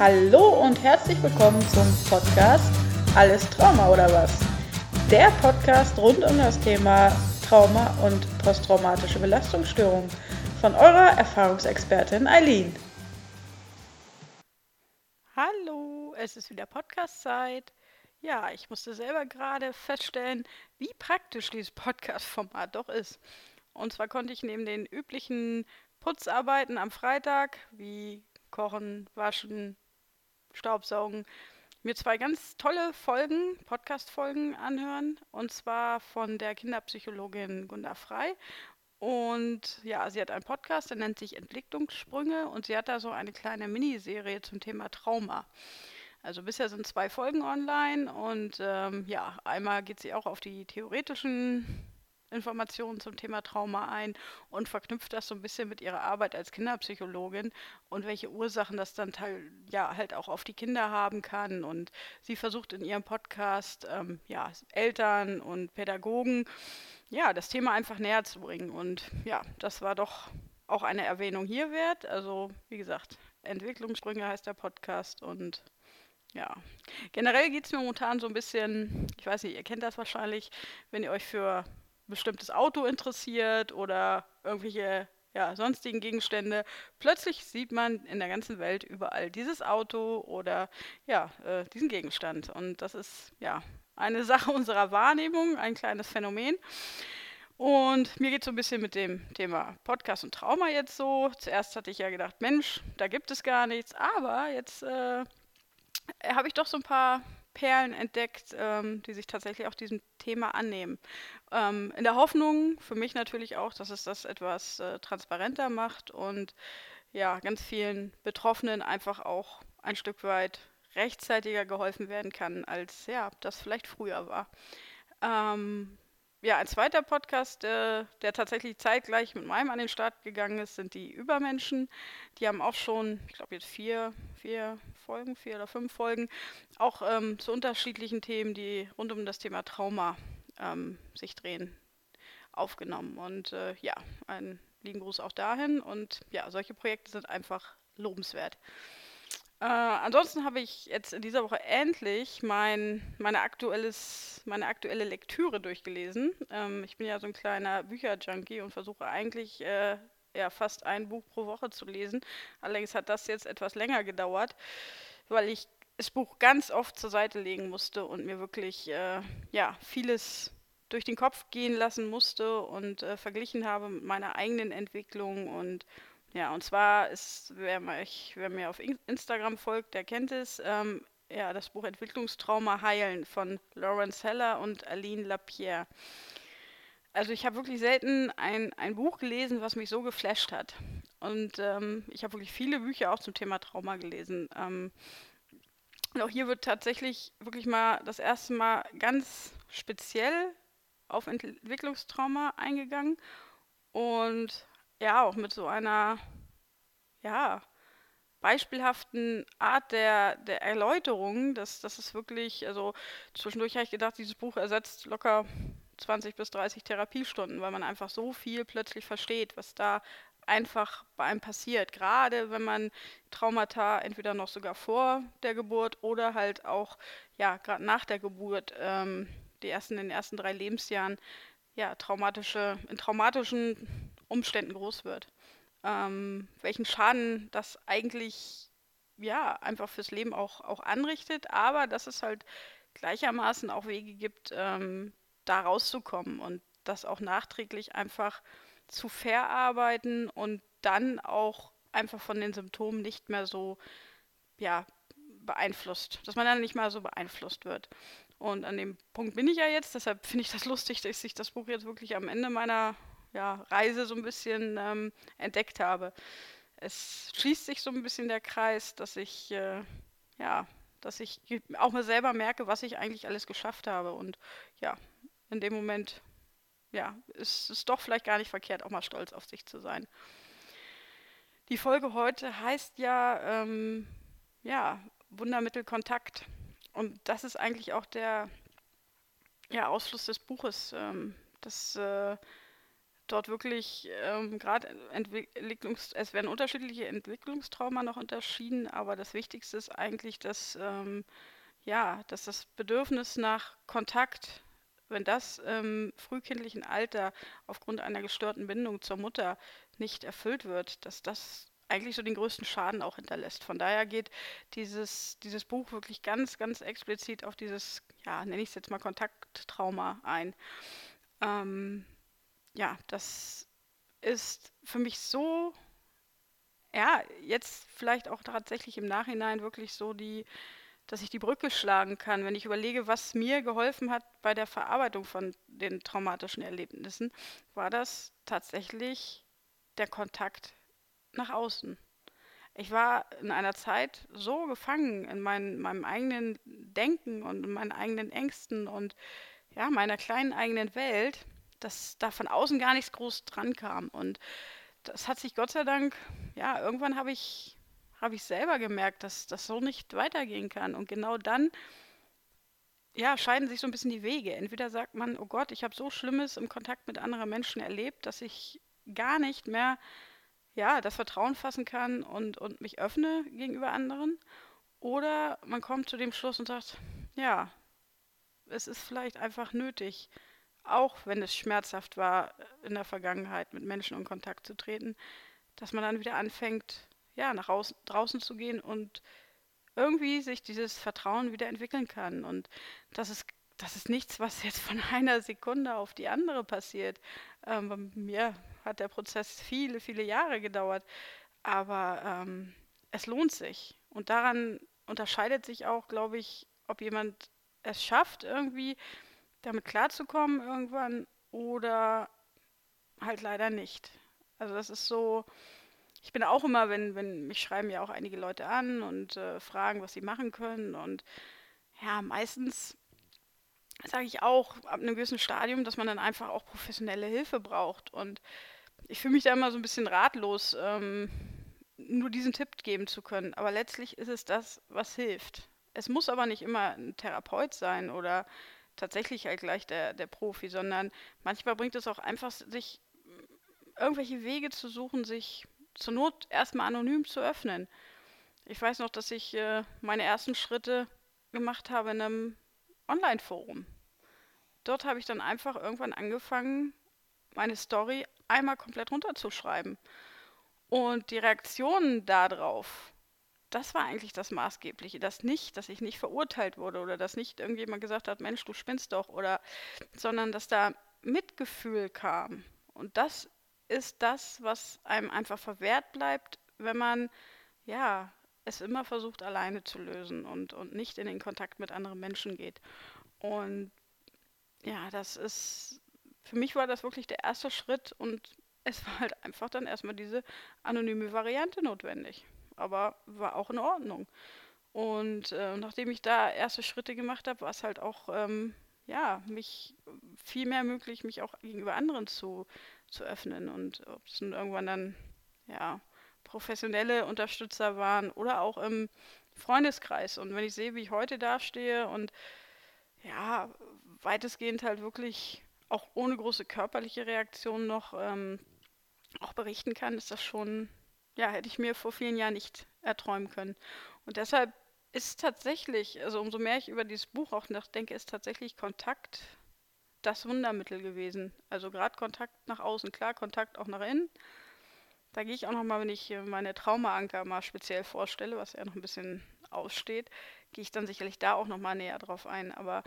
Hallo und herzlich willkommen zum Podcast Alles Trauma oder was? Der Podcast rund um das Thema Trauma und posttraumatische Belastungsstörung von eurer Erfahrungsexpertin Eileen. Hallo, es ist wieder Podcast-Zeit. Ja, ich musste selber gerade feststellen, wie praktisch dieses Podcast-Format doch ist. Und zwar konnte ich neben den üblichen Putzarbeiten am Freitag, wie Kochen, Waschen, Staubsaugen, mir zwei ganz tolle Folgen, Podcast-Folgen anhören. Und zwar von der Kinderpsychologin Gunda Frei. Und ja, sie hat einen Podcast, der nennt sich Entwicklungssprünge. Und sie hat da so eine kleine Miniserie zum Thema Trauma. Also bisher sind zwei Folgen online und ähm, ja, einmal geht sie auch auf die theoretischen Informationen zum Thema Trauma ein und verknüpft das so ein bisschen mit ihrer Arbeit als Kinderpsychologin und welche Ursachen das dann ja halt auch auf die Kinder haben kann. Und sie versucht in ihrem Podcast ähm, ja, Eltern und Pädagogen ja das Thema einfach näher zu bringen. Und ja, das war doch auch eine Erwähnung hier wert. Also wie gesagt, Entwicklungssprünge heißt der Podcast und ja, generell geht es mir momentan so ein bisschen, ich weiß nicht, ihr kennt das wahrscheinlich, wenn ihr euch für bestimmtes Auto interessiert oder irgendwelche ja, sonstigen Gegenstände. Plötzlich sieht man in der ganzen Welt überall dieses Auto oder ja, äh, diesen Gegenstand. Und das ist ja eine Sache unserer Wahrnehmung, ein kleines Phänomen. Und mir geht es so ein bisschen mit dem Thema Podcast und Trauma jetzt so. Zuerst hatte ich ja gedacht, Mensch, da gibt es gar nichts. Aber jetzt äh, habe ich doch so ein paar Perlen entdeckt, ähm, die sich tatsächlich auch diesem Thema annehmen. Ähm, in der Hoffnung, für mich natürlich auch, dass es das etwas äh, transparenter macht und ja, ganz vielen Betroffenen einfach auch ein Stück weit rechtzeitiger geholfen werden kann, als ja, das vielleicht früher war. Ähm, ja, ein zweiter Podcast, äh, der tatsächlich zeitgleich mit meinem an den Start gegangen ist, sind die Übermenschen. Die haben auch schon, ich glaube jetzt vier, vier Folgen, vier oder fünf Folgen, auch ähm, zu unterschiedlichen Themen, die rund um das Thema Trauma ähm, sich drehen, aufgenommen. Und äh, ja, einen lieben Gruß auch dahin. Und ja, solche Projekte sind einfach lobenswert. Äh, ansonsten habe ich jetzt in dieser Woche endlich mein, meine, aktuelles, meine aktuelle Lektüre durchgelesen. Ähm, ich bin ja so ein kleiner Bücherjunkie und versuche eigentlich äh, ja, fast ein Buch pro Woche zu lesen. Allerdings hat das jetzt etwas länger gedauert, weil ich das Buch ganz oft zur Seite legen musste und mir wirklich äh, ja, vieles durch den Kopf gehen lassen musste und äh, verglichen habe mit meiner eigenen Entwicklung und ja, und zwar ist, wer, mich, wer mir auf Instagram folgt, der kennt es, ähm, ja, das Buch Entwicklungstrauma heilen von Lawrence Heller und Aline Lapierre. Also ich habe wirklich selten ein, ein Buch gelesen, was mich so geflasht hat. Und ähm, ich habe wirklich viele Bücher auch zum Thema Trauma gelesen. Ähm, und auch hier wird tatsächlich wirklich mal das erste Mal ganz speziell auf Entwicklungstrauma eingegangen. Und ja, auch mit so einer, ja, beispielhaften Art der, der Erläuterung, dass das ist wirklich, also zwischendurch habe ich gedacht, dieses Buch ersetzt locker 20 bis 30 Therapiestunden, weil man einfach so viel plötzlich versteht, was da einfach bei einem passiert. Gerade wenn man Traumata entweder noch sogar vor der Geburt oder halt auch, ja, gerade nach der Geburt, ähm, die ersten, in den ersten drei Lebensjahren, ja, traumatische, in traumatischen Umständen groß wird. Ähm, welchen Schaden das eigentlich ja einfach fürs Leben auch, auch anrichtet, aber dass es halt gleichermaßen auch Wege gibt, ähm, da rauszukommen und das auch nachträglich einfach zu verarbeiten und dann auch einfach von den Symptomen nicht mehr so ja, beeinflusst, dass man dann nicht mal so beeinflusst wird. Und an dem Punkt bin ich ja jetzt, deshalb finde ich das lustig, dass ich das Buch jetzt wirklich am Ende meiner ja, Reise so ein bisschen ähm, entdeckt habe. Es schließt sich so ein bisschen der Kreis, dass ich, äh, ja, dass ich auch mal selber merke, was ich eigentlich alles geschafft habe. Und ja, in dem Moment, ja, ist es doch vielleicht gar nicht verkehrt, auch mal stolz auf sich zu sein. Die Folge heute heißt ja, ähm, ja, Wundermittel Kontakt. Und das ist eigentlich auch der ja, Ausfluss des Buches. Ähm, das äh, dort wirklich ähm, gerade Entwicklungs es werden unterschiedliche Entwicklungstrauma noch unterschieden, aber das Wichtigste ist eigentlich, dass ähm, ja, dass das Bedürfnis nach Kontakt, wenn das im frühkindlichen Alter aufgrund einer gestörten Bindung zur Mutter nicht erfüllt wird, dass das eigentlich so den größten Schaden auch hinterlässt. Von daher geht dieses, dieses Buch wirklich ganz, ganz explizit auf dieses, ja, nenne ich es jetzt mal Kontakttrauma ein. Ähm, ja, das ist für mich so, ja, jetzt vielleicht auch tatsächlich im Nachhinein wirklich so die, dass ich die Brücke schlagen kann, wenn ich überlege, was mir geholfen hat bei der Verarbeitung von den traumatischen Erlebnissen, war das tatsächlich der Kontakt nach außen. Ich war in einer Zeit so gefangen in mein, meinem eigenen Denken und in meinen eigenen Ängsten und ja, meiner kleinen eigenen Welt, dass da von außen gar nichts groß dran kam. Und das hat sich Gott sei Dank, ja, irgendwann habe ich, hab ich selber gemerkt, dass das so nicht weitergehen kann. Und genau dann, ja, scheiden sich so ein bisschen die Wege. Entweder sagt man, oh Gott, ich habe so Schlimmes im Kontakt mit anderen Menschen erlebt, dass ich gar nicht mehr, ja, das Vertrauen fassen kann und, und mich öffne gegenüber anderen. Oder man kommt zu dem Schluss und sagt, ja, es ist vielleicht einfach nötig, auch wenn es schmerzhaft war, in der Vergangenheit mit Menschen in Kontakt zu treten, dass man dann wieder anfängt, ja, nach außen, draußen zu gehen und irgendwie sich dieses Vertrauen wieder entwickeln kann. Und das ist, das ist nichts, was jetzt von einer Sekunde auf die andere passiert. Ähm, bei mir hat der Prozess viele, viele Jahre gedauert, aber ähm, es lohnt sich. Und daran unterscheidet sich auch, glaube ich, ob jemand es schafft, irgendwie damit klarzukommen irgendwann oder halt leider nicht. Also das ist so, ich bin auch immer, wenn, wenn mich schreiben ja auch einige Leute an und äh, fragen, was sie machen können. Und ja, meistens sage ich auch ab einem gewissen Stadium, dass man dann einfach auch professionelle Hilfe braucht. Und ich fühle mich da immer so ein bisschen ratlos, ähm, nur diesen Tipp geben zu können. Aber letztlich ist es das, was hilft. Es muss aber nicht immer ein Therapeut sein oder tatsächlich halt gleich der, der Profi, sondern manchmal bringt es auch einfach, sich irgendwelche Wege zu suchen, sich zur Not erstmal anonym zu öffnen. Ich weiß noch, dass ich äh, meine ersten Schritte gemacht habe in einem Online-Forum. Dort habe ich dann einfach irgendwann angefangen, meine Story einmal komplett runterzuschreiben. Und die Reaktionen darauf das war eigentlich das Maßgebliche. Das nicht, dass ich nicht verurteilt wurde oder dass nicht irgendjemand gesagt hat, Mensch, du spinnst doch, oder, sondern dass da Mitgefühl kam. Und das ist das, was einem einfach verwehrt bleibt, wenn man, ja, es immer versucht, alleine zu lösen und, und nicht in den Kontakt mit anderen Menschen geht. Und ja, das ist, für mich war das wirklich der erste Schritt und es war halt einfach dann erstmal diese anonyme Variante notwendig aber war auch in Ordnung. Und äh, nachdem ich da erste Schritte gemacht habe, war es halt auch, ähm, ja, mich viel mehr möglich, mich auch gegenüber anderen zu, zu öffnen. Und ob es irgendwann dann, ja, professionelle Unterstützer waren oder auch im Freundeskreis. Und wenn ich sehe, wie ich heute dastehe und ja, weitestgehend halt wirklich auch ohne große körperliche Reaktion noch ähm, auch berichten kann, ist das schon ja, hätte ich mir vor vielen Jahren nicht erträumen können. Und deshalb ist tatsächlich, also umso mehr ich über dieses Buch auch nachdenke, ist tatsächlich Kontakt das Wundermittel gewesen. Also gerade Kontakt nach außen, klar, Kontakt auch nach innen. Da gehe ich auch nochmal, wenn ich meine Traumaanker mal speziell vorstelle, was ja noch ein bisschen aussteht, gehe ich dann sicherlich da auch nochmal näher drauf ein. Aber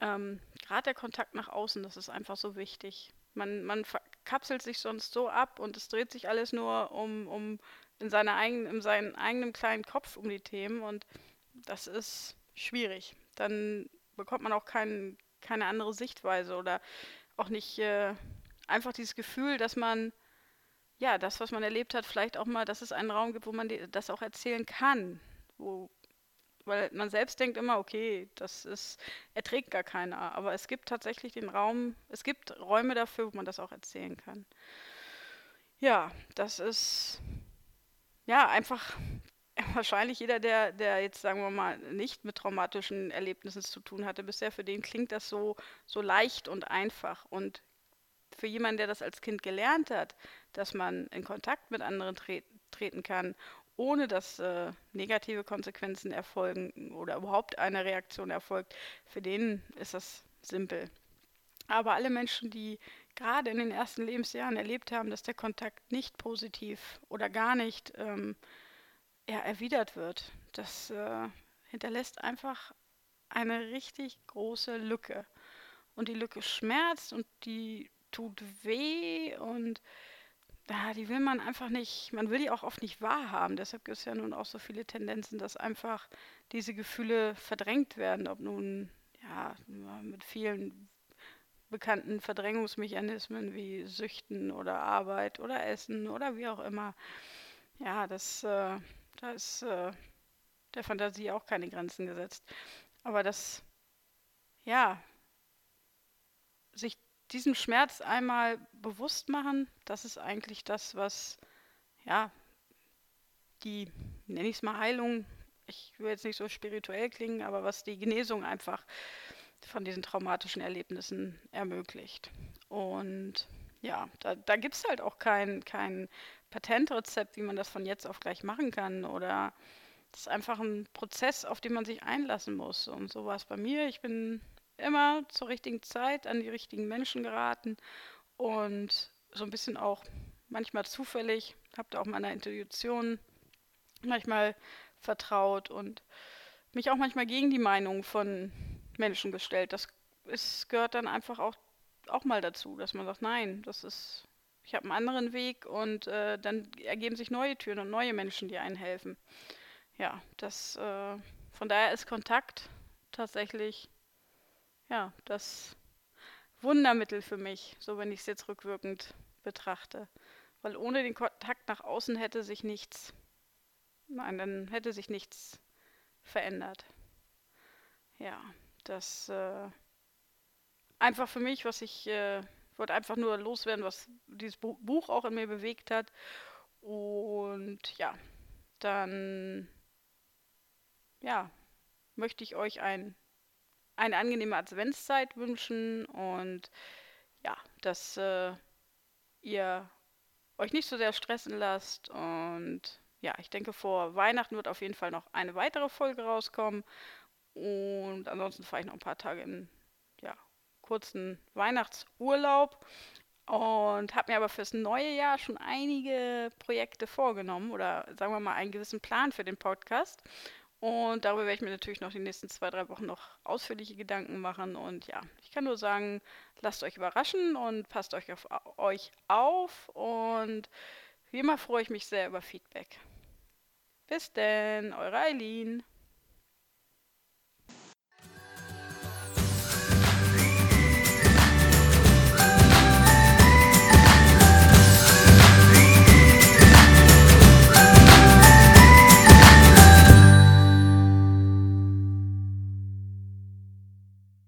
ähm, gerade der Kontakt nach außen, das ist einfach so wichtig. Man, man kapselt sich sonst so ab und es dreht sich alles nur um, um in, seiner eigen, in seinem eigenen kleinen Kopf um die Themen und das ist schwierig. Dann bekommt man auch kein, keine andere Sichtweise oder auch nicht äh, einfach dieses Gefühl, dass man ja, das, was man erlebt hat, vielleicht auch mal, dass es einen Raum gibt, wo man die, das auch erzählen kann, wo weil man selbst denkt immer, okay, das ist, erträgt gar keiner. Aber es gibt tatsächlich den Raum, es gibt Räume dafür, wo man das auch erzählen kann. Ja, das ist ja einfach wahrscheinlich jeder, der, der jetzt, sagen wir mal, nicht mit traumatischen Erlebnissen zu tun hatte bisher, für den klingt das so, so leicht und einfach. Und für jemanden, der das als Kind gelernt hat, dass man in Kontakt mit anderen tre treten kann, ohne dass äh, negative Konsequenzen erfolgen oder überhaupt eine Reaktion erfolgt, für den ist das simpel. Aber alle Menschen, die gerade in den ersten Lebensjahren erlebt haben, dass der Kontakt nicht positiv oder gar nicht ähm, ja, erwidert wird, das äh, hinterlässt einfach eine richtig große Lücke. Und die Lücke schmerzt und die tut weh und ja, die will man einfach nicht, man will die auch oft nicht wahrhaben. Deshalb gibt es ja nun auch so viele Tendenzen, dass einfach diese Gefühle verdrängt werden, ob nun ja mit vielen bekannten Verdrängungsmechanismen wie Süchten oder Arbeit oder Essen oder wie auch immer. Ja, das, äh, da ist äh, der Fantasie auch keine Grenzen gesetzt. Aber das, ja, sich diesen Schmerz einmal bewusst machen, das ist eigentlich das, was, ja, die, nenne ich es mal Heilung, ich will jetzt nicht so spirituell klingen, aber was die Genesung einfach von diesen traumatischen Erlebnissen ermöglicht. Und ja, da, da gibt es halt auch kein, kein Patentrezept, wie man das von jetzt auf gleich machen kann. Oder das ist einfach ein Prozess, auf den man sich einlassen muss. Und so war es bei mir. Ich bin immer zur richtigen Zeit an die richtigen Menschen geraten und so ein bisschen auch manchmal zufällig, habe da auch meiner Intuition manchmal vertraut und mich auch manchmal gegen die Meinung von Menschen gestellt. Das ist, gehört dann einfach auch, auch mal dazu, dass man sagt, nein, das ist, ich habe einen anderen Weg und äh, dann ergeben sich neue Türen und neue Menschen, die einen helfen. Ja, das, äh, von daher ist Kontakt tatsächlich ja, das Wundermittel für mich, so wenn ich es jetzt rückwirkend betrachte. Weil ohne den Kontakt nach außen hätte sich nichts, nein, dann hätte sich nichts verändert. Ja, das äh, einfach für mich, was ich äh, wollte einfach nur loswerden, was dieses Buch auch in mir bewegt hat. Und ja, dann ja, möchte ich euch ein eine angenehme Adventszeit wünschen und ja, dass äh, ihr euch nicht so sehr stressen lasst und ja, ich denke, vor Weihnachten wird auf jeden Fall noch eine weitere Folge rauskommen und ansonsten fahre ich noch ein paar Tage in ja, kurzen Weihnachtsurlaub und habe mir aber fürs neue Jahr schon einige Projekte vorgenommen oder sagen wir mal einen gewissen Plan für den Podcast. Und darüber werde ich mir natürlich noch die nächsten zwei, drei Wochen noch ausführliche Gedanken machen. Und ja, ich kann nur sagen, lasst euch überraschen und passt euch auf euch auf. Und wie immer freue ich mich sehr über Feedback. Bis denn, eure Eileen.